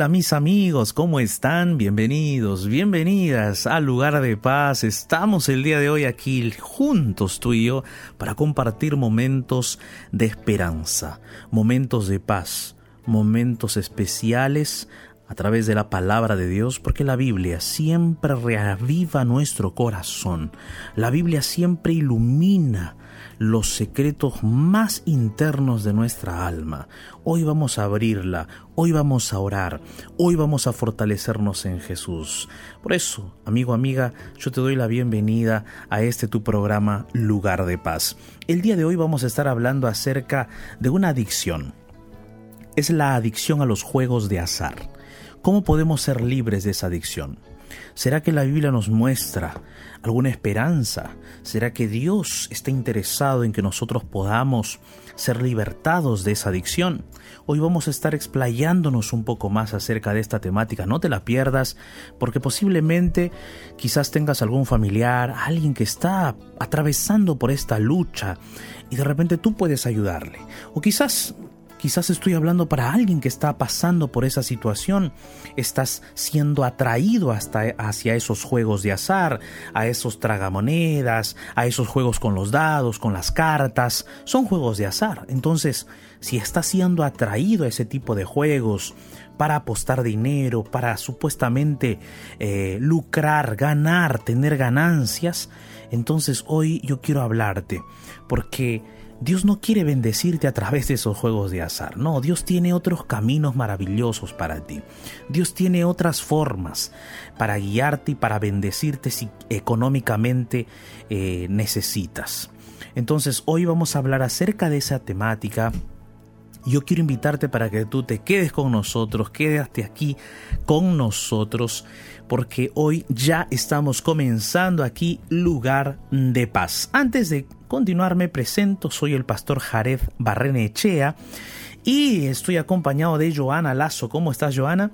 Hola, mis amigos, ¿cómo están? Bienvenidos, bienvenidas al lugar de paz. Estamos el día de hoy aquí juntos tú y yo para compartir momentos de esperanza, momentos de paz, momentos especiales a través de la palabra de Dios, porque la Biblia siempre reaviva nuestro corazón. La Biblia siempre ilumina los secretos más internos de nuestra alma. Hoy vamos a abrirla, hoy vamos a orar, hoy vamos a fortalecernos en Jesús. Por eso, amigo, amiga, yo te doy la bienvenida a este tu programa Lugar de Paz. El día de hoy vamos a estar hablando acerca de una adicción. Es la adicción a los juegos de azar. ¿Cómo podemos ser libres de esa adicción? ¿Será que la Biblia nos muestra alguna esperanza? ¿Será que Dios está interesado en que nosotros podamos ser libertados de esa adicción? Hoy vamos a estar explayándonos un poco más acerca de esta temática. No te la pierdas porque posiblemente quizás tengas algún familiar, alguien que está atravesando por esta lucha y de repente tú puedes ayudarle. O quizás Quizás estoy hablando para alguien que está pasando por esa situación. Estás siendo atraído hasta hacia esos juegos de azar, a esos tragamonedas, a esos juegos con los dados, con las cartas. Son juegos de azar. Entonces, si estás siendo atraído a ese tipo de juegos para apostar dinero, para supuestamente eh, lucrar, ganar, tener ganancias, entonces hoy yo quiero hablarte porque Dios no quiere bendecirte a través de esos juegos de azar. No, Dios tiene otros caminos maravillosos para ti. Dios tiene otras formas para guiarte y para bendecirte si económicamente eh, necesitas. Entonces hoy vamos a hablar acerca de esa temática yo quiero invitarte para que tú te quedes con nosotros, quédate aquí con nosotros, porque hoy ya estamos comenzando aquí lugar de paz. Antes de continuar me presento, soy el pastor Jared Barrenechea y estoy acompañado de Joana Lazo. ¿Cómo estás, Joana?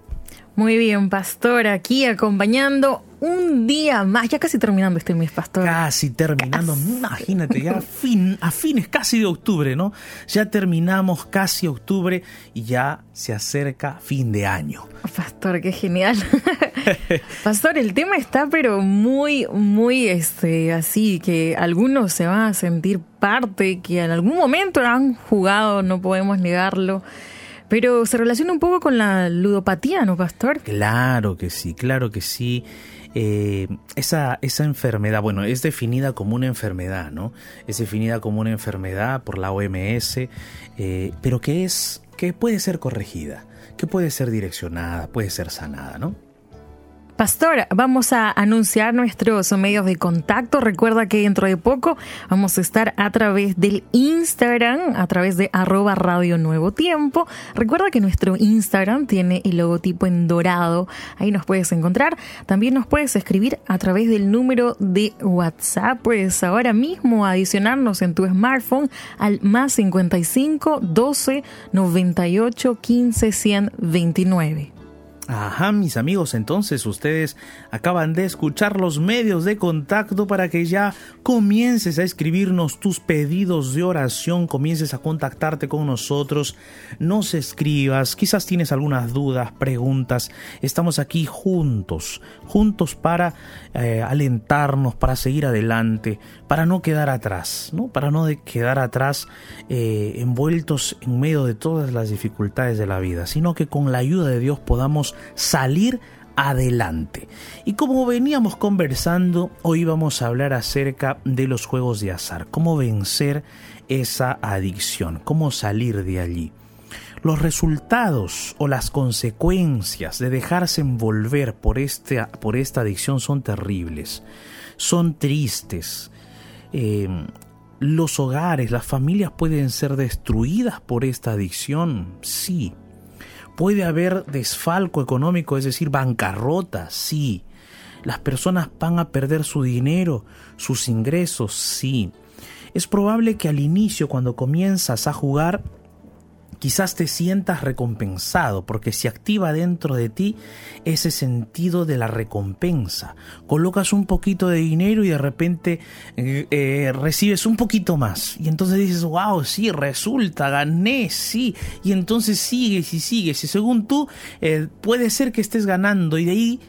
Muy bien, pastor, aquí acompañando un día más, ya casi terminando este mes, pastor. Casi terminando, imagínate, ya a, fin, a fines casi de octubre, ¿no? Ya terminamos casi octubre y ya se acerca fin de año. Pastor, qué genial. pastor, el tema está pero muy, muy este, así, que algunos se van a sentir parte, que en algún momento han jugado, no podemos negarlo. Pero se relaciona un poco con la ludopatía, ¿no, Pastor? Claro que sí, claro que sí. Eh, esa, esa enfermedad, bueno, es definida como una enfermedad, ¿no? Es definida como una enfermedad por la OMS, eh, pero que es, que puede ser corregida, que puede ser direccionada, puede ser sanada, ¿no? Pastor, vamos a anunciar nuestros medios de contacto. Recuerda que dentro de poco vamos a estar a través del Instagram, a través de arroba Radio Nuevo Tiempo. Recuerda que nuestro Instagram tiene el logotipo en dorado. Ahí nos puedes encontrar. También nos puedes escribir a través del número de WhatsApp. Puedes ahora mismo adicionarnos en tu smartphone al más 55 12 98 15 129. Ajá, mis amigos, entonces ustedes acaban de escuchar los medios de contacto para que ya comiences a escribirnos tus pedidos de oración, comiences a contactarte con nosotros, nos escribas, quizás tienes algunas dudas, preguntas, estamos aquí juntos, juntos para eh, alentarnos, para seguir adelante, para no quedar atrás, ¿no? Para no quedar atrás eh, envueltos en medio de todas las dificultades de la vida, sino que con la ayuda de Dios podamos salir. Y como veníamos conversando, hoy vamos a hablar acerca de los juegos de azar, cómo vencer esa adicción, cómo salir de allí. Los resultados o las consecuencias de dejarse envolver por, este, por esta adicción son terribles, son tristes. Eh, los hogares, las familias pueden ser destruidas por esta adicción, sí, Puede haber desfalco económico, es decir, bancarrota, sí. Las personas van a perder su dinero, sus ingresos, sí. Es probable que al inicio, cuando comienzas a jugar, quizás te sientas recompensado porque se activa dentro de ti ese sentido de la recompensa. Colocas un poquito de dinero y de repente eh, eh, recibes un poquito más. Y entonces dices, wow, sí, resulta, gané, sí. Y entonces sigues y sigues. Y según tú, eh, puede ser que estés ganando y de ahí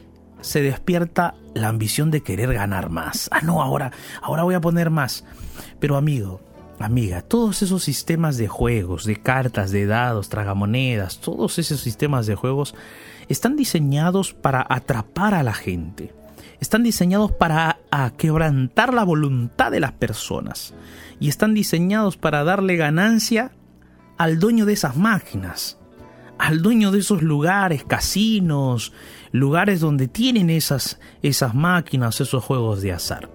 se despierta la ambición de querer ganar más. Ah, no, ahora, ahora voy a poner más. Pero amigo, amiga, todos esos sistemas de juegos, de cartas, de dados, tragamonedas, todos esos sistemas de juegos están diseñados para atrapar a la gente. Están diseñados para quebrantar la voluntad de las personas. Y están diseñados para darle ganancia al dueño de esas máquinas, al dueño de esos lugares, casinos, lugares donde tienen esas, esas máquinas, esos juegos de azar.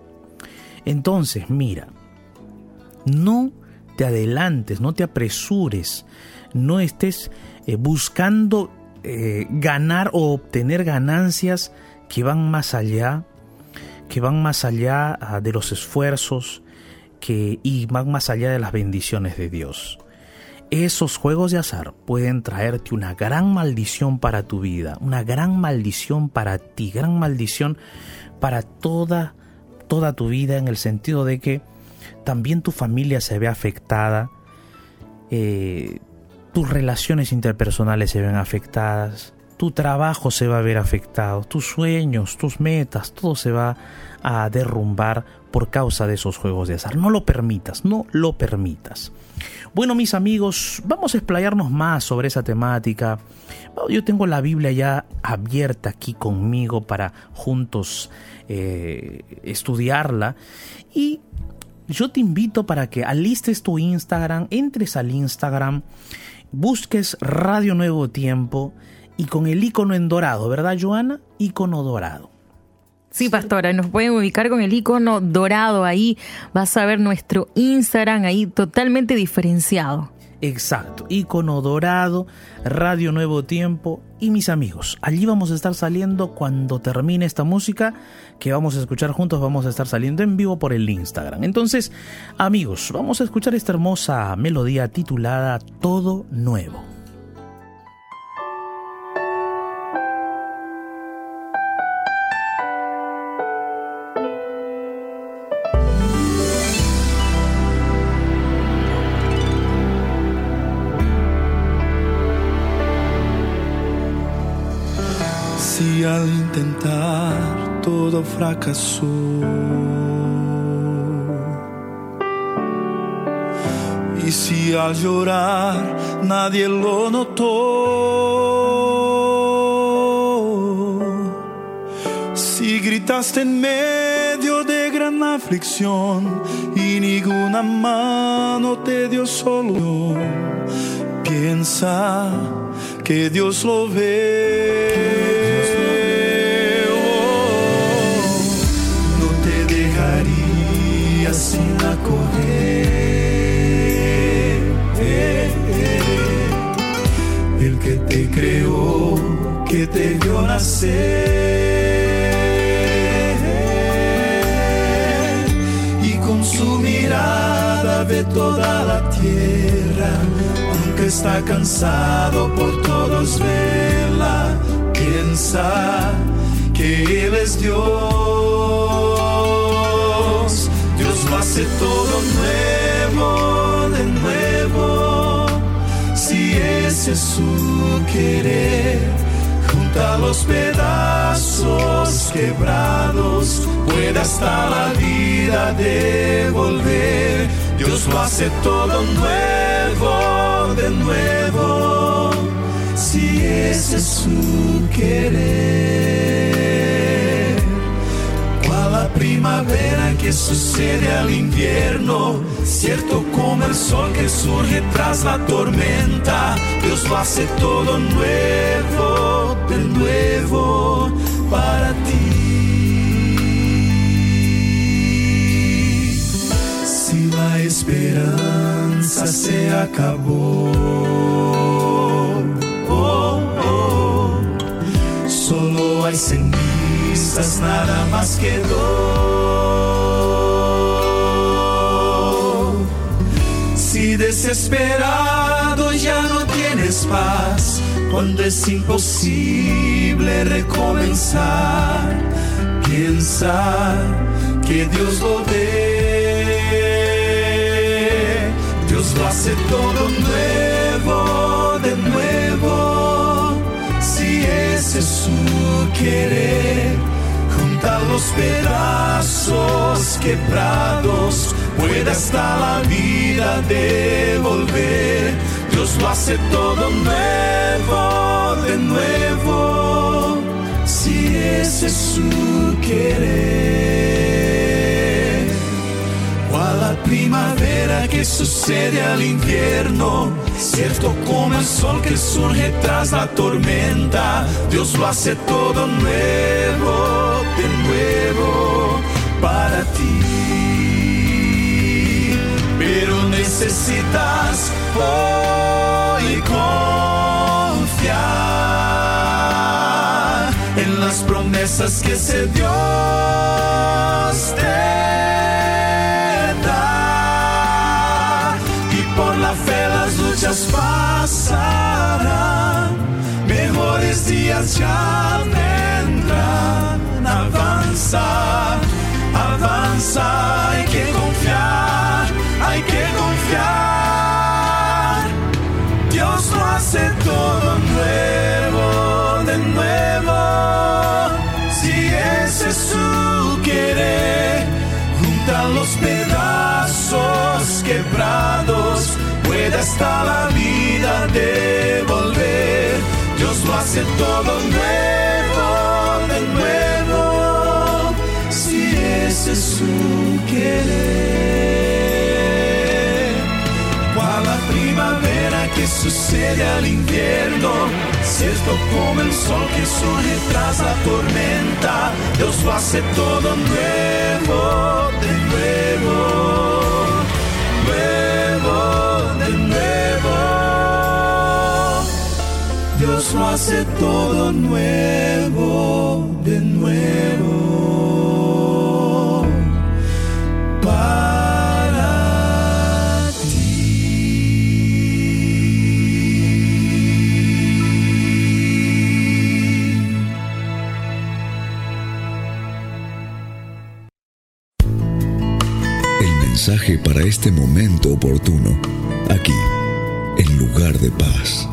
Entonces, mira, no te adelantes, no te apresures, no estés eh, buscando eh, ganar o obtener ganancias que van más allá, que van más allá ah, de los esfuerzos que, y van más allá de las bendiciones de Dios. Esos juegos de azar pueden traerte una gran maldición para tu vida, una gran maldición para ti, gran maldición para toda, toda tu vida en el sentido de que también tu familia se ve afectada, eh, tus relaciones interpersonales se ven afectadas, tu trabajo se va a ver afectado, tus sueños, tus metas, todo se va a derrumbar por causa de esos juegos de azar. No lo permitas, no lo permitas. Bueno, mis amigos, vamos a explayarnos más sobre esa temática. Yo tengo la Biblia ya abierta aquí conmigo para juntos eh, estudiarla y yo te invito para que alistes tu Instagram, entres al Instagram, busques Radio Nuevo Tiempo y con el icono en dorado, ¿verdad, Joana? Icono dorado. Sí, pastora, nos pueden ubicar con el icono dorado ahí. Vas a ver nuestro Instagram ahí totalmente diferenciado. Exacto, icono dorado, Radio Nuevo Tiempo y mis amigos. Allí vamos a estar saliendo cuando termine esta música que vamos a escuchar juntos, vamos a estar saliendo en vivo por el Instagram. Entonces, amigos, vamos a escuchar esta hermosa melodía titulada Todo Nuevo. Al intentar todo fracasó. Y si al llorar nadie lo notó, si gritaste en medio de gran aflicción y ninguna mano te dio solo, piensa que Dios lo ve. Que creó, que te vio nacer. Y con su mirada ve toda la tierra, aunque está cansado por todos verla, piensa que Él es Dios hace todo nuevo de nuevo. Es su querer, junta los pedazos quebrados, puede hasta la vida devolver. Dios lo hace todo nuevo de nuevo. Si ese es su querer primavera que sucede al invierno, cierto como el sol que surge tras la tormenta, Dios lo hace todo nuevo, de nuevo para ti. Si la esperanza se acabó, oh, oh, solo hay sentido nada más quedó. Si desesperado ya no tiene tienes paz, cuando es imposible recomenzar, piensa que Dios lo ve. Dios lo hace todo nuevo, de nuevo, si ese es su querer. Junta los pedazos quebrados, puede hasta la vida devolver. Dios lo hace todo nuevo, de nuevo, si ese es su querer. Primavera que sucede al invierno, cierto como el sol que surge tras la tormenta, Dios lo hace todo nuevo, de nuevo, para ti. Pero necesitas hoy confiar en las promesas que ese Dios luchas pasarán, mejores días ya. Avanza, avanza, hay que hasta la vida devolver. Dios lo hace todo nuevo, de nuevo. Si ese es su querer cual la primavera que sucede al invierno, cierto como el sol que surge tras la tormenta, Dios lo hace todo nuevo, de nuevo, Dios lo hace todo nuevo, de nuevo. Para ti. El mensaje para este momento oportuno, aquí, en lugar de paz.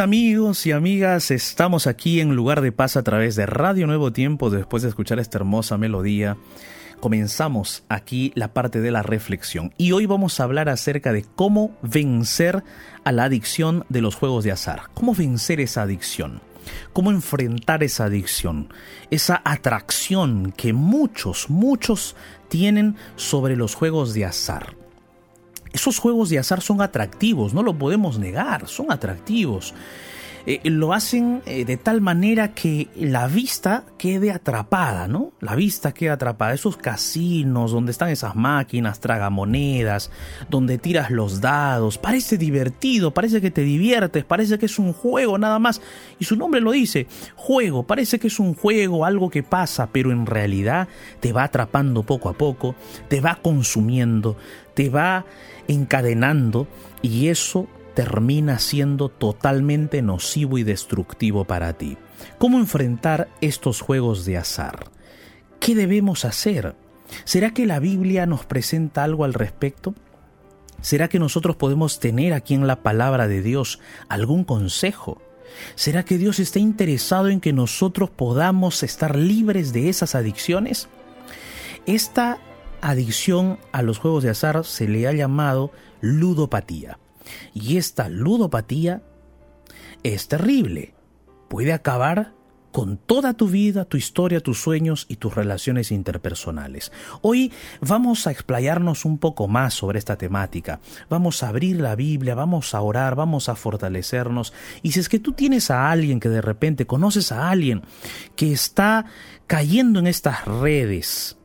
Amigos y amigas, estamos aquí en Lugar de Paz a través de Radio Nuevo Tiempo. Después de escuchar esta hermosa melodía, comenzamos aquí la parte de la reflexión. Y hoy vamos a hablar acerca de cómo vencer a la adicción de los juegos de azar. ¿Cómo vencer esa adicción? ¿Cómo enfrentar esa adicción? Esa atracción que muchos, muchos tienen sobre los juegos de azar. Esos juegos de azar son atractivos, no lo podemos negar, son atractivos. Eh, lo hacen eh, de tal manera que la vista quede atrapada, ¿no? La vista queda atrapada. Esos casinos donde están esas máquinas tragamonedas, donde tiras los dados, parece divertido, parece que te diviertes, parece que es un juego nada más. Y su nombre lo dice, juego, parece que es un juego, algo que pasa, pero en realidad te va atrapando poco a poco, te va consumiendo, te va encadenando y eso termina siendo totalmente nocivo y destructivo para ti. ¿Cómo enfrentar estos juegos de azar? ¿Qué debemos hacer? ¿Será que la Biblia nos presenta algo al respecto? ¿Será que nosotros podemos tener aquí en la palabra de Dios algún consejo? ¿Será que Dios está interesado en que nosotros podamos estar libres de esas adicciones? Esta adicción a los juegos de azar se le ha llamado ludopatía. Y esta ludopatía es terrible. Puede acabar con toda tu vida, tu historia, tus sueños y tus relaciones interpersonales. Hoy vamos a explayarnos un poco más sobre esta temática. Vamos a abrir la Biblia, vamos a orar, vamos a fortalecernos. Y si es que tú tienes a alguien que de repente conoces a alguien que está cayendo en estas redes,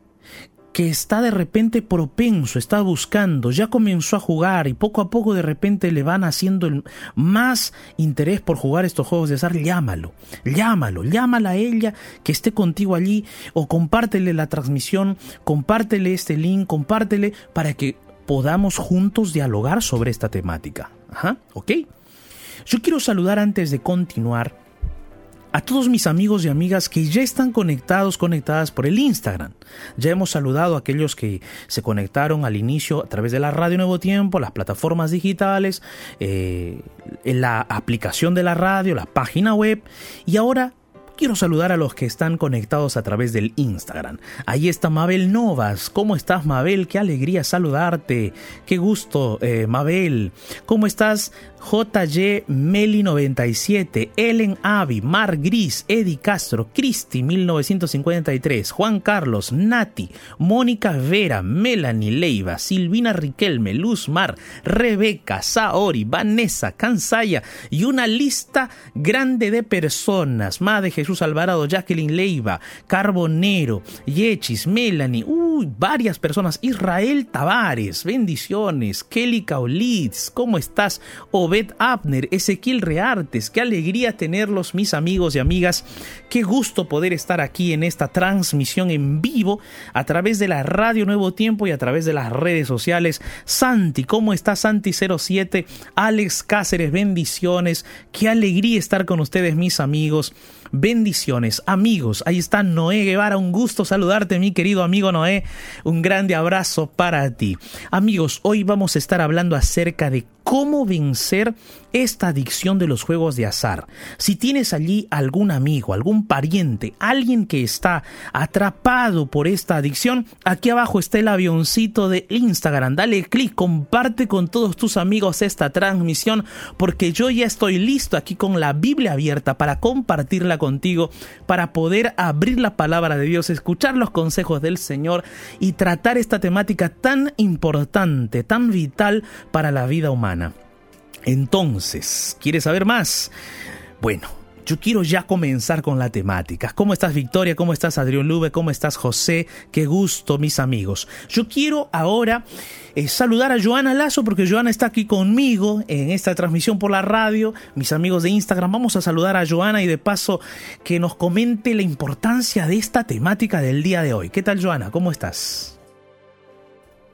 que está de repente propenso, está buscando, ya comenzó a jugar y poco a poco de repente le van haciendo el más interés por jugar estos juegos de azar, llámalo, llámalo, llámala a ella que esté contigo allí o compártele la transmisión, compártele este link, compártele para que podamos juntos dialogar sobre esta temática. Ajá, ¿ok? Yo quiero saludar antes de continuar a todos mis amigos y amigas que ya están conectados, conectadas por el Instagram. Ya hemos saludado a aquellos que se conectaron al inicio a través de la Radio Nuevo Tiempo, las plataformas digitales, eh, la aplicación de la radio, la página web y ahora quiero saludar a los que están conectados a través del Instagram. Ahí está Mabel Novas. ¿Cómo estás, Mabel? Qué alegría saludarte. Qué gusto, eh, Mabel. ¿Cómo estás, JY Meli 97, Ellen Avi, Mar Gris, Eddie Castro, Cristi 1953, Juan Carlos, Nati, Mónica Vera, Melanie Leiva, Silvina Riquelme, Luz Mar, Rebeca, Saori, Vanessa, Cansaya y una lista grande de personas. Madre Jesús Alvarado, Jacqueline Leiva, Carbonero, Yechis, Melanie, uy, varias personas. Israel Tavares, bendiciones. Kelly Kaulitz, ¿cómo estás? Abner, Ezequiel Reartes. Qué alegría tenerlos, mis amigos y amigas. Qué gusto poder estar aquí en esta transmisión en vivo a través de la Radio Nuevo Tiempo y a través de las redes sociales. Santi, ¿cómo está Santi07? Alex Cáceres, bendiciones. Qué alegría estar con ustedes, mis amigos. Bendiciones, amigos. Ahí está Noé Guevara. Un gusto saludarte, mi querido amigo Noé. Un grande abrazo para ti. Amigos, hoy vamos a estar hablando acerca de cómo vencer esta adicción de los juegos de azar. Si tienes allí algún amigo, algún pariente, alguien que está atrapado por esta adicción, aquí abajo está el avioncito de Instagram. Dale clic, comparte con todos tus amigos esta transmisión porque yo ya estoy listo aquí con la Biblia abierta para compartirla contigo, para poder abrir la palabra de Dios, escuchar los consejos del Señor y tratar esta temática tan importante, tan vital para la vida humana. Entonces, ¿quieres saber más? Bueno, yo quiero ya comenzar con la temática. ¿Cómo estás Victoria? ¿Cómo estás Adrián Lube? ¿Cómo estás José? Qué gusto, mis amigos. Yo quiero ahora eh, saludar a Joana Lazo porque Joana está aquí conmigo en esta transmisión por la radio. Mis amigos de Instagram, vamos a saludar a Joana y de paso que nos comente la importancia de esta temática del día de hoy. ¿Qué tal Joana? ¿Cómo estás?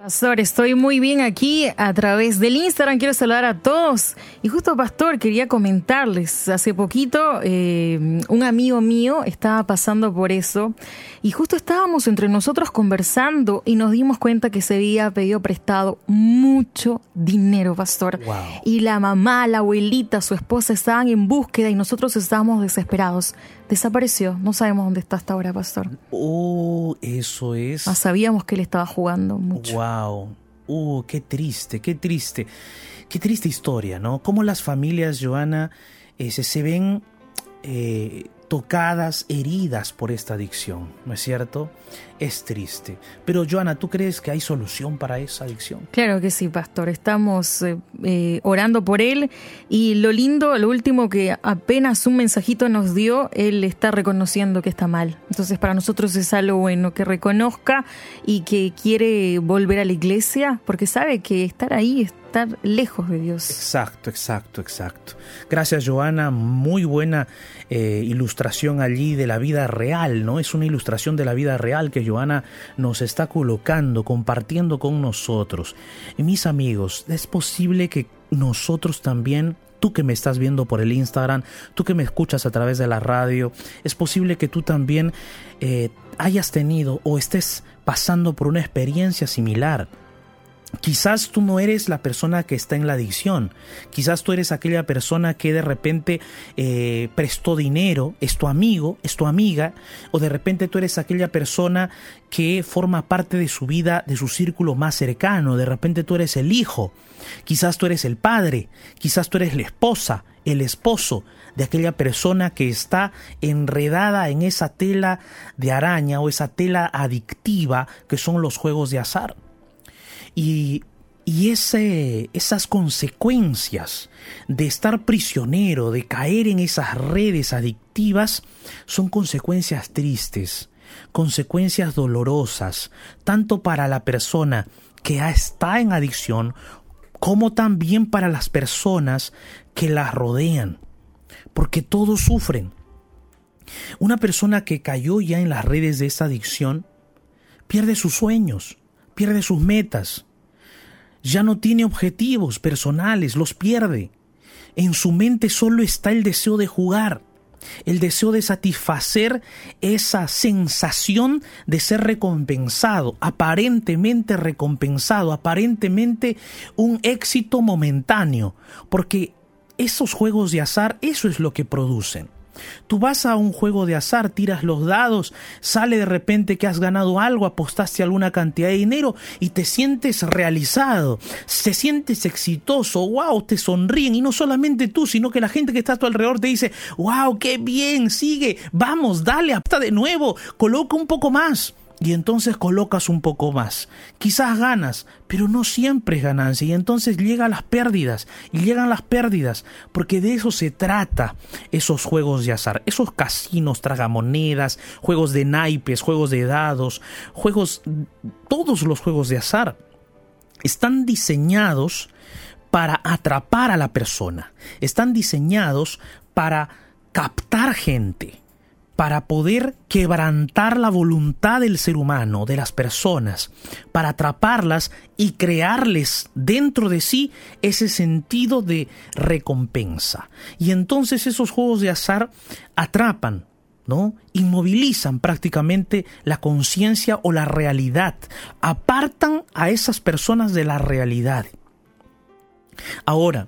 Pastor, estoy muy bien aquí a través del Instagram. Quiero saludar a todos. Y justo, Pastor, quería comentarles. Hace poquito, eh, un amigo mío estaba pasando por eso. Y justo estábamos entre nosotros conversando y nos dimos cuenta que se había pedido prestado mucho dinero, Pastor. Y la mamá, la abuelita, su esposa estaban en búsqueda y nosotros estábamos desesperados. Desapareció. No sabemos dónde está hasta ahora, Pastor. Oh, eso es. Sabíamos que él estaba jugando mucho. Wow. Uh, qué triste, qué triste. Qué triste historia, ¿no? Cómo las familias, Joana, eh, se, ven eh, tocadas, heridas por esta adicción, ¿no es cierto? Es triste. Pero Joana, ¿tú crees que hay solución para esa adicción? Claro que sí, pastor. Estamos eh, eh, orando por él y lo lindo, lo último que apenas un mensajito nos dio, él está reconociendo que está mal. Entonces para nosotros es algo bueno que reconozca y que quiere volver a la iglesia porque sabe que estar ahí estar lejos de Dios. Exacto, exacto, exacto. Gracias, Joana. Muy buena eh, ilustración allí de la vida real, ¿no? Es una ilustración de la vida real que Joana nos está colocando, compartiendo con nosotros. Y mis amigos, es posible que nosotros también tú que me estás viendo por el Instagram, tú que me escuchas a través de la radio, es posible que tú también eh, hayas tenido o estés pasando por una experiencia similar Quizás tú no eres la persona que está en la adicción, quizás tú eres aquella persona que de repente eh, prestó dinero, es tu amigo, es tu amiga, o de repente tú eres aquella persona que forma parte de su vida, de su círculo más cercano, de repente tú eres el hijo, quizás tú eres el padre, quizás tú eres la esposa, el esposo de aquella persona que está enredada en esa tela de araña o esa tela adictiva que son los juegos de azar. Y, ese, esas consecuencias de estar prisionero, de caer en esas redes adictivas, son consecuencias tristes, consecuencias dolorosas, tanto para la persona que está en adicción, como también para las personas que la rodean, porque todos sufren. Una persona que cayó ya en las redes de esa adicción pierde sus sueños, pierde sus metas, ya no tiene objetivos personales, los pierde. En su mente solo está el deseo de jugar, el deseo de satisfacer esa sensación de ser recompensado, aparentemente recompensado, aparentemente un éxito momentáneo, porque esos juegos de azar, eso es lo que producen. Tú vas a un juego de azar, tiras los dados, sale de repente que has ganado algo, apostaste alguna cantidad de dinero y te sientes realizado, te sientes exitoso, wow, te sonríen. Y no solamente tú, sino que la gente que está a tu alrededor te dice, wow, qué bien, sigue, vamos, dale, hasta de nuevo, coloca un poco más y entonces colocas un poco más. Quizás ganas, pero no siempre es ganancia y entonces llegan las pérdidas y llegan las pérdidas porque de eso se trata esos juegos de azar, esos casinos, tragamonedas, juegos de naipes, juegos de dados, juegos, todos los juegos de azar están diseñados para atrapar a la persona, están diseñados para captar gente para poder quebrantar la voluntad del ser humano, de las personas, para atraparlas y crearles dentro de sí ese sentido de recompensa. Y entonces esos juegos de azar atrapan, ¿no? Inmovilizan prácticamente la conciencia o la realidad, apartan a esas personas de la realidad. Ahora,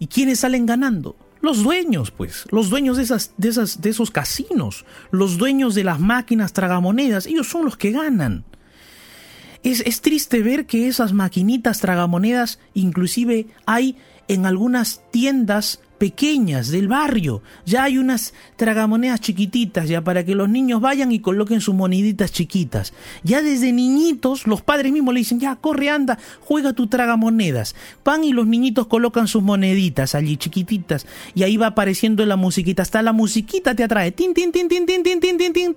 ¿y quiénes salen ganando? Los dueños, pues, los dueños de, esas, de, esas, de esos casinos, los dueños de las máquinas tragamonedas, ellos son los que ganan. Es, es triste ver que esas maquinitas tragamonedas inclusive hay en algunas tiendas pequeñas del barrio. Ya hay unas tragamonedas chiquititas ya para que los niños vayan y coloquen sus moneditas chiquitas. Ya desde niñitos los padres mismos le dicen, ya corre, anda, juega tu tragamonedas. Van y los niñitos colocan sus moneditas allí chiquititas y ahí va apareciendo la musiquita. Hasta la musiquita te atrae. Tin, tin, tin, tin, tin, tin, tin, tin, tin,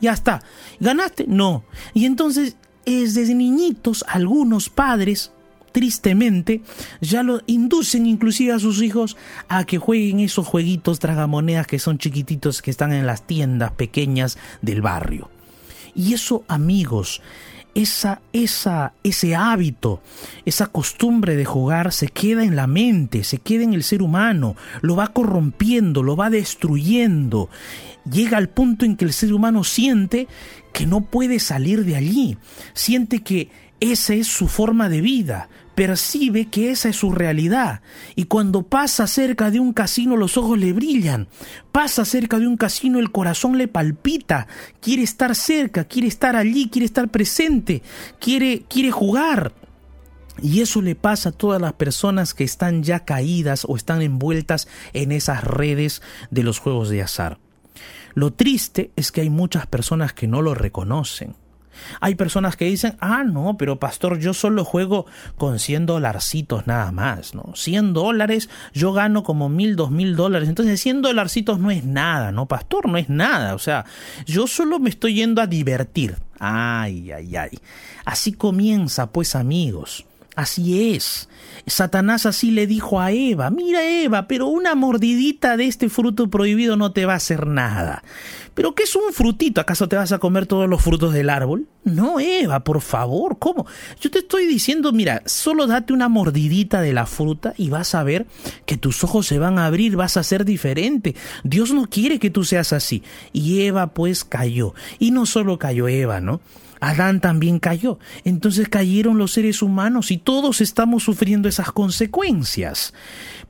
ya está. ¿Ganaste? No. Y entonces es desde niñitos algunos padres tristemente, ya lo inducen inclusive a sus hijos a que jueguen esos jueguitos tragamonedas que son chiquititos que están en las tiendas pequeñas del barrio. Y eso, amigos, esa, esa, ese hábito, esa costumbre de jugar se queda en la mente, se queda en el ser humano, lo va corrompiendo, lo va destruyendo. Llega al punto en que el ser humano siente que no puede salir de allí, siente que esa es su forma de vida, percibe que esa es su realidad. Y cuando pasa cerca de un casino los ojos le brillan. Pasa cerca de un casino el corazón le palpita. Quiere estar cerca, quiere estar allí, quiere estar presente, quiere, quiere jugar. Y eso le pasa a todas las personas que están ya caídas o están envueltas en esas redes de los juegos de azar. Lo triste es que hay muchas personas que no lo reconocen hay personas que dicen, ah, no, pero pastor, yo solo juego con 100 dolarcitos nada más, ¿no? 100 dólares, yo gano como mil, dos mil dólares. Entonces 100 dolarcitos no es nada, ¿no? Pastor, no es nada. O sea, yo solo me estoy yendo a divertir. Ay, ay, ay. Así comienza, pues amigos. Así es. Satanás así le dijo a Eva, mira Eva, pero una mordidita de este fruto prohibido no te va a hacer nada. ¿Pero qué es un frutito? ¿Acaso te vas a comer todos los frutos del árbol? No, Eva, por favor, ¿cómo? Yo te estoy diciendo, mira, solo date una mordidita de la fruta y vas a ver que tus ojos se van a abrir, vas a ser diferente. Dios no quiere que tú seas así. Y Eva pues cayó. Y no solo cayó Eva, ¿no? Adán también cayó. Entonces cayeron los seres humanos y todos estamos sufriendo esas consecuencias.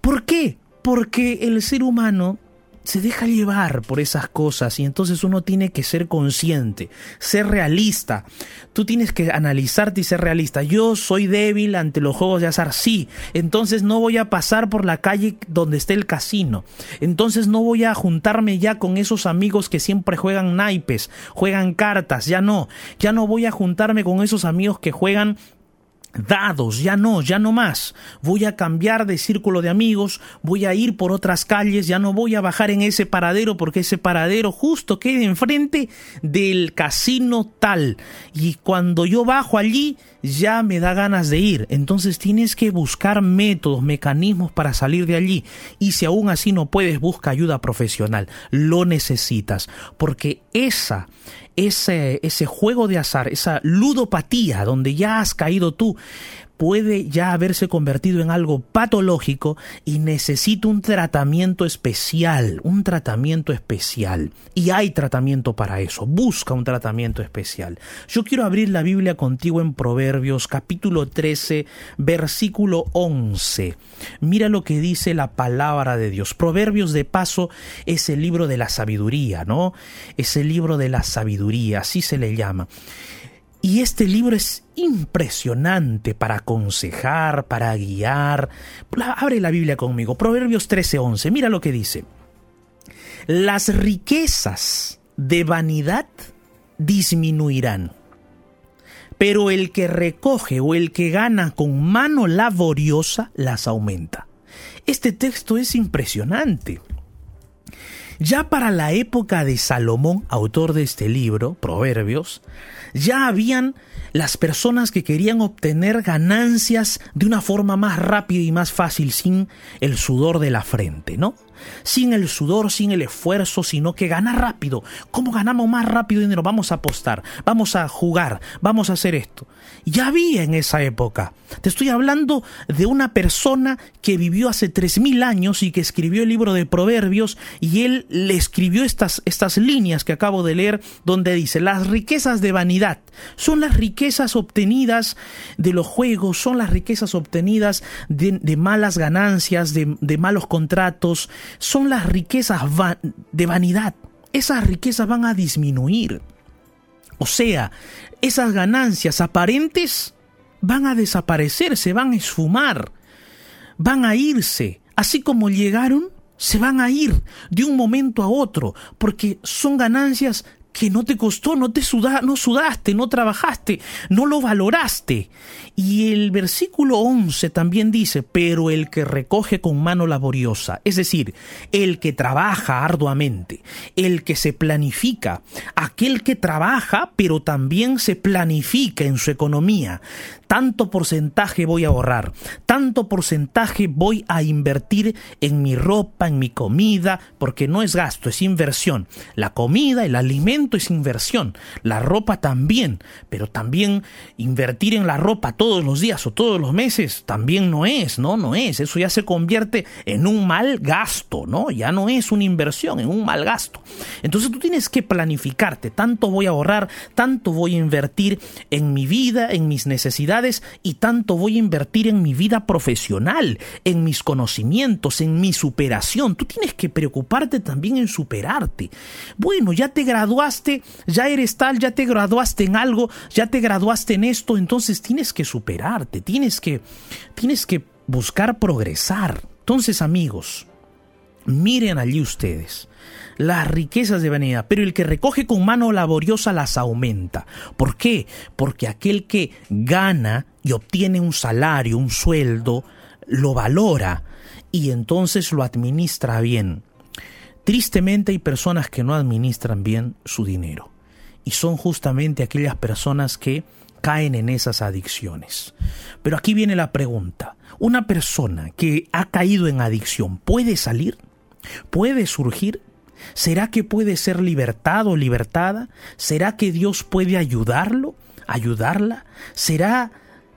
¿Por qué? Porque el ser humano se deja llevar por esas cosas y entonces uno tiene que ser consciente, ser realista. Tú tienes que analizarte y ser realista. Yo soy débil ante los juegos de azar, sí. Entonces no voy a pasar por la calle donde esté el casino. Entonces no voy a juntarme ya con esos amigos que siempre juegan naipes, juegan cartas, ya no. Ya no voy a juntarme con esos amigos que juegan dados, ya no, ya no más. Voy a cambiar de círculo de amigos, voy a ir por otras calles, ya no voy a bajar en ese paradero porque ese paradero justo queda enfrente del casino tal. Y cuando yo bajo allí, ya me da ganas de ir. Entonces tienes que buscar métodos, mecanismos para salir de allí. Y si aún así no puedes, busca ayuda profesional. Lo necesitas. Porque esa ese, ese juego de azar, esa ludopatía donde ya has caído tú, puede ya haberse convertido en algo patológico y necesita un tratamiento especial, un tratamiento especial. Y hay tratamiento para eso, busca un tratamiento especial. Yo quiero abrir la Biblia contigo en Proverbios capítulo 13, versículo 11. Mira lo que dice la palabra de Dios. Proverbios de paso es el libro de la sabiduría, ¿no? Es el libro de la sabiduría, así se le llama. Y este libro es impresionante para aconsejar, para guiar. Abre la Biblia conmigo. Proverbios 13:11. Mira lo que dice. Las riquezas de vanidad disminuirán, pero el que recoge o el que gana con mano laboriosa las aumenta. Este texto es impresionante. Ya para la época de Salomón, autor de este libro, Proverbios, ya habían las personas que querían obtener ganancias de una forma más rápida y más fácil sin el sudor de la frente, ¿no? Sin el sudor, sin el esfuerzo, sino que gana rápido. ¿Cómo ganamos más rápido dinero? Vamos a apostar, vamos a jugar, vamos a hacer esto. Ya había en esa época. Te estoy hablando de una persona que vivió hace tres mil años y que escribió el libro de Proverbios y él le escribió estas, estas líneas que acabo de leer donde dice, las riquezas de vanidad son las riquezas obtenidas de los juegos, son las riquezas obtenidas de, malas ganancias, de malos contratos, son las riquezas de vanidad. Esas riquezas van a disminuir. O sea, esas ganancias aparentes van a desaparecer, se van a esfumar, van a irse, así como llegaron, se van a ir de un momento a otro, porque son ganancias que no te costó, no te no sudaste, no trabajaste, no lo valoraste. Y el versículo 11 también dice, pero el que recoge con mano laboriosa, es decir, el que trabaja arduamente, el que se planifica, aquel que trabaja, pero también se planifica en su economía, tanto porcentaje voy a ahorrar, tanto porcentaje voy a invertir en mi ropa, en mi comida, porque no es gasto, es inversión. La comida, el alimento es inversión, la ropa también, pero también invertir en la ropa todos los días o todos los meses también no es, no, no es, eso ya se convierte en un mal gasto, ¿no? Ya no es una inversión, en un mal gasto. Entonces tú tienes que planificarte, tanto voy a ahorrar, tanto voy a invertir en mi vida, en mis necesidades, y tanto voy a invertir en mi vida profesional, en mis conocimientos, en mi superación. Tú tienes que preocuparte también en superarte. Bueno, ya te graduaste, ya eres tal, ya te graduaste en algo, ya te graduaste en esto, entonces tienes que superarte, tienes que, tienes que buscar progresar. Entonces, amigos, miren allí ustedes las riquezas de vanidad, pero el que recoge con mano laboriosa las aumenta. ¿Por qué? Porque aquel que gana y obtiene un salario, un sueldo, lo valora y entonces lo administra bien. Tristemente hay personas que no administran bien su dinero y son justamente aquellas personas que caen en esas adicciones. Pero aquí viene la pregunta, ¿una persona que ha caído en adicción puede salir? ¿Puede surgir? ¿Será que puede ser libertado o libertada? ¿Será que Dios puede ayudarlo, ayudarla? ¿Será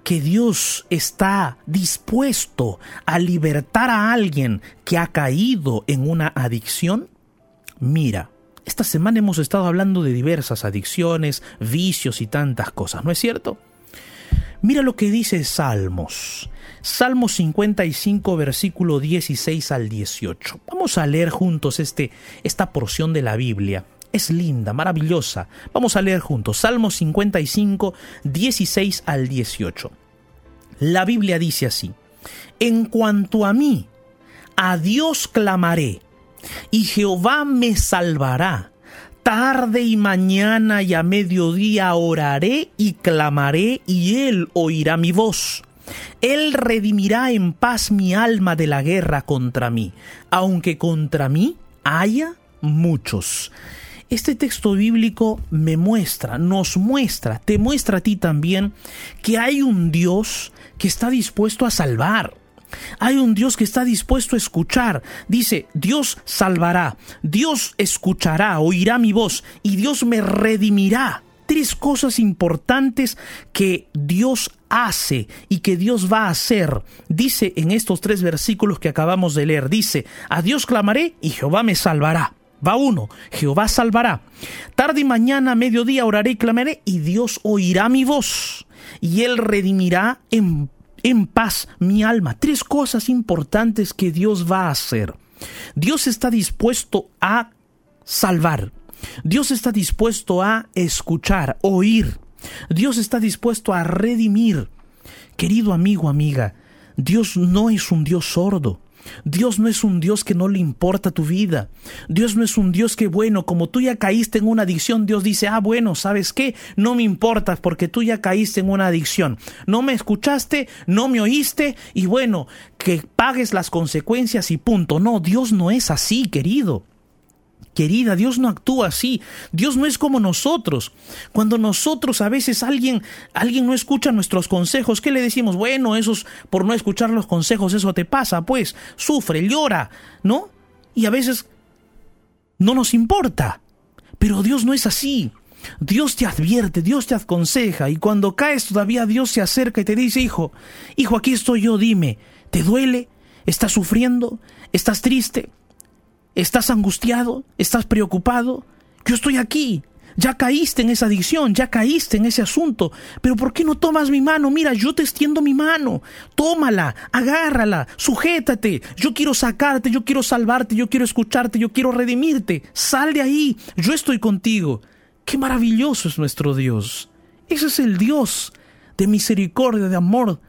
que Dios está dispuesto a libertar a alguien que ha caído en una adicción? Mira, esta semana hemos estado hablando de diversas adicciones, vicios y tantas cosas, ¿no es cierto? Mira lo que dice Salmos. Salmo 55, versículo 16 al 18. Vamos a leer juntos este, esta porción de la Biblia. Es linda, maravillosa. Vamos a leer juntos. Salmo 55, 16 al 18. La Biblia dice así. En cuanto a mí, a Dios clamaré, y Jehová me salvará. Tarde y mañana y a mediodía oraré y clamaré, y él oirá mi voz. Él redimirá en paz mi alma de la guerra contra mí, aunque contra mí haya muchos. Este texto bíblico me muestra, nos muestra, te muestra a ti también que hay un Dios que está dispuesto a salvar. Hay un Dios que está dispuesto a escuchar. Dice, Dios salvará, Dios escuchará, oirá mi voz y Dios me redimirá tres cosas importantes que Dios hace y que Dios va a hacer. Dice en estos tres versículos que acabamos de leer, dice, a Dios clamaré y Jehová me salvará. Va uno, Jehová salvará. Tarde y mañana, mediodía oraré y clamaré y Dios oirá mi voz y él redimirá en, en paz mi alma. Tres cosas importantes que Dios va a hacer. Dios está dispuesto a salvar. Dios está dispuesto a escuchar, oír. Dios está dispuesto a redimir. Querido amigo, amiga, Dios no es un Dios sordo. Dios no es un Dios que no le importa tu vida. Dios no es un Dios que, bueno, como tú ya caíste en una adicción, Dios dice, ah, bueno, ¿sabes qué? No me importa porque tú ya caíste en una adicción. No me escuchaste, no me oíste y bueno, que pagues las consecuencias y punto. No, Dios no es así, querido. Querida, Dios no actúa así. Dios no es como nosotros. Cuando nosotros a veces alguien alguien no escucha nuestros consejos, ¿qué le decimos? Bueno, esos por no escuchar los consejos, eso te pasa, pues, sufre, llora, ¿no? Y a veces no nos importa. Pero Dios no es así. Dios te advierte, Dios te aconseja y cuando caes todavía Dios se acerca y te dice, hijo, hijo, aquí estoy yo, dime, ¿te duele? ¿Estás sufriendo? ¿Estás triste? ¿Estás angustiado? ¿Estás preocupado? Yo estoy aquí. Ya caíste en esa adicción, ya caíste en ese asunto. Pero ¿por qué no tomas mi mano? Mira, yo te extiendo mi mano. Tómala, agárrala, sujétate. Yo quiero sacarte, yo quiero salvarte, yo quiero escucharte, yo quiero redimirte. Sal de ahí, yo estoy contigo. Qué maravilloso es nuestro Dios. Ese es el Dios de misericordia, de amor,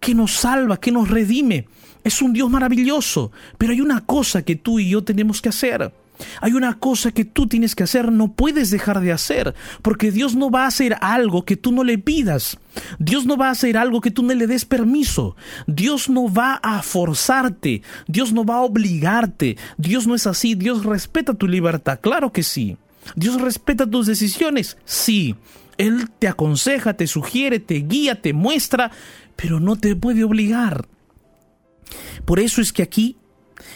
que nos salva, que nos redime. Es un Dios maravilloso, pero hay una cosa que tú y yo tenemos que hacer. Hay una cosa que tú tienes que hacer, no puedes dejar de hacer, porque Dios no va a hacer algo que tú no le pidas. Dios no va a hacer algo que tú no le des permiso. Dios no va a forzarte. Dios no va a obligarte. Dios no es así. Dios respeta tu libertad. Claro que sí. Dios respeta tus decisiones. Sí. Él te aconseja, te sugiere, te guía, te muestra, pero no te puede obligar. Por eso es que aquí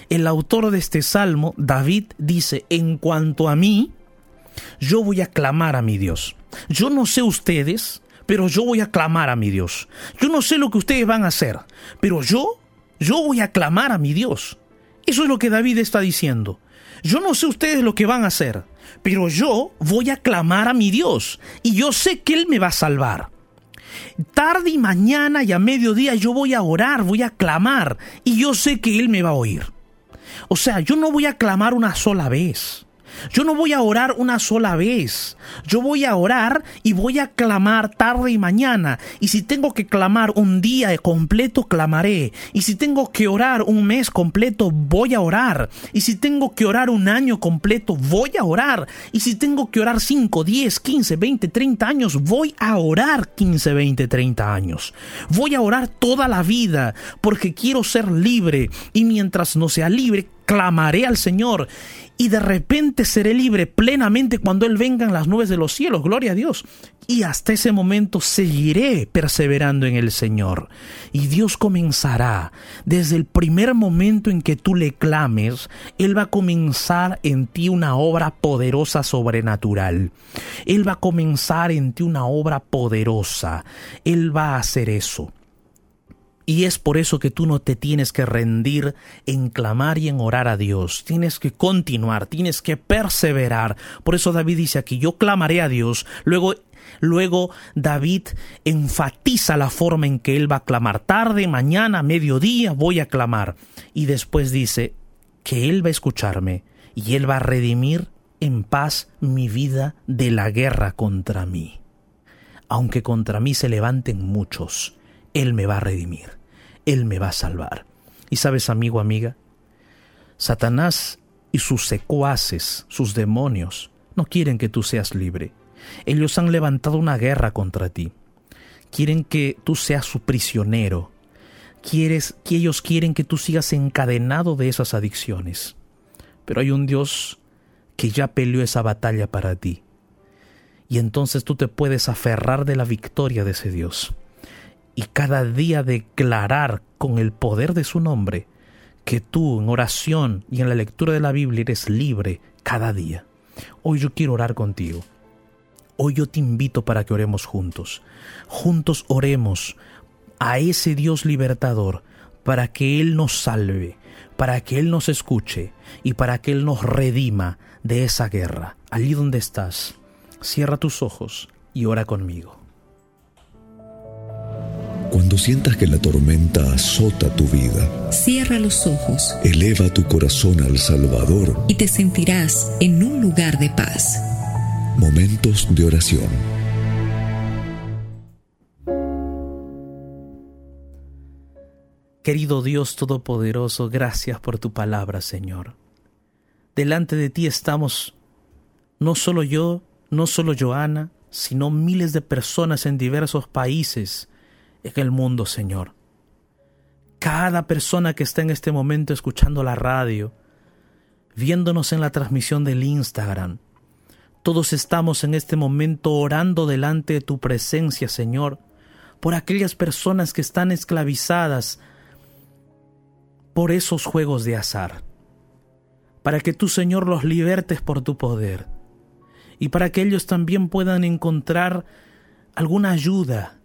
el autor de este salmo, David, dice, en cuanto a mí, yo voy a clamar a mi Dios. Yo no sé ustedes, pero yo voy a clamar a mi Dios. Yo no sé lo que ustedes van a hacer, pero yo, yo voy a clamar a mi Dios. Eso es lo que David está diciendo. Yo no sé ustedes lo que van a hacer, pero yo voy a clamar a mi Dios y yo sé que Él me va a salvar. Tarde y mañana y a mediodía yo voy a orar, voy a clamar y yo sé que Él me va a oír. O sea, yo no voy a clamar una sola vez. Yo no voy a orar una sola vez. Yo voy a orar y voy a clamar tarde y mañana. Y si tengo que clamar un día completo, clamaré. Y si tengo que orar un mes completo, voy a orar. Y si tengo que orar un año completo, voy a orar. Y si tengo que orar 5, 10, 15, 20, 30 años, voy a orar 15, 20, 30 años. Voy a orar toda la vida porque quiero ser libre. Y mientras no sea libre, clamaré al Señor y de repente seré libre plenamente cuando Él venga en las nubes de los cielos, gloria a Dios. Y hasta ese momento seguiré perseverando en el Señor. Y Dios comenzará, desde el primer momento en que tú le clames, Él va a comenzar en ti una obra poderosa sobrenatural. Él va a comenzar en ti una obra poderosa. Él va a hacer eso. Y es por eso que tú no te tienes que rendir en clamar y en orar a Dios. Tienes que continuar, tienes que perseverar. Por eso David dice aquí, yo clamaré a Dios. Luego Luego David enfatiza la forma en que él va a clamar. Tarde, mañana, mediodía voy a clamar. Y después dice que él va a escucharme y él va a redimir en paz mi vida de la guerra contra mí. Aunque contra mí se levanten muchos, él me va a redimir. Él me va a salvar. Y sabes, amigo, amiga, Satanás y sus secuaces, sus demonios, no quieren que tú seas libre. Ellos han levantado una guerra contra ti. Quieren que tú seas su prisionero. Quieres, que ellos quieren que tú sigas encadenado de esas adicciones. Pero hay un Dios que ya peleó esa batalla para ti. Y entonces tú te puedes aferrar de la victoria de ese Dios y cada día declarar con el poder de su nombre que tú en oración y en la lectura de la Biblia eres libre cada día. Hoy yo quiero orar contigo. Hoy yo te invito para que oremos juntos. Juntos oremos a ese Dios libertador para que Él nos salve, para que Él nos escuche y para que Él nos redima de esa guerra. Allí donde estás, cierra tus ojos y ora conmigo. Cuando sientas que la tormenta azota tu vida, cierra los ojos, eleva tu corazón al Salvador y te sentirás en un lugar de paz. Momentos de oración. Querido Dios Todopoderoso, gracias por tu palabra, Señor. Delante de ti estamos no solo yo, no solo Joana, sino miles de personas en diversos países en el mundo, Señor. Cada persona que está en este momento escuchando la radio, viéndonos en la transmisión del Instagram, todos estamos en este momento orando delante de tu presencia, Señor, por aquellas personas que están esclavizadas por esos juegos de azar, para que tú, Señor, los libertes por tu poder y para que ellos también puedan encontrar alguna ayuda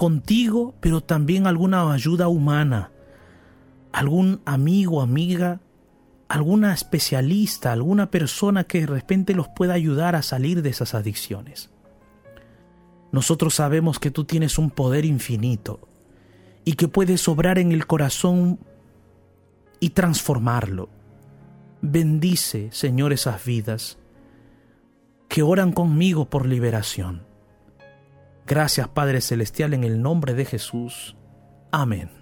contigo, pero también alguna ayuda humana, algún amigo, amiga, alguna especialista, alguna persona que de repente los pueda ayudar a salir de esas adicciones. Nosotros sabemos que tú tienes un poder infinito y que puedes obrar en el corazón y transformarlo. Bendice, Señor, esas vidas que oran conmigo por liberación. Gracias Padre Celestial en el nombre de Jesús. Amén.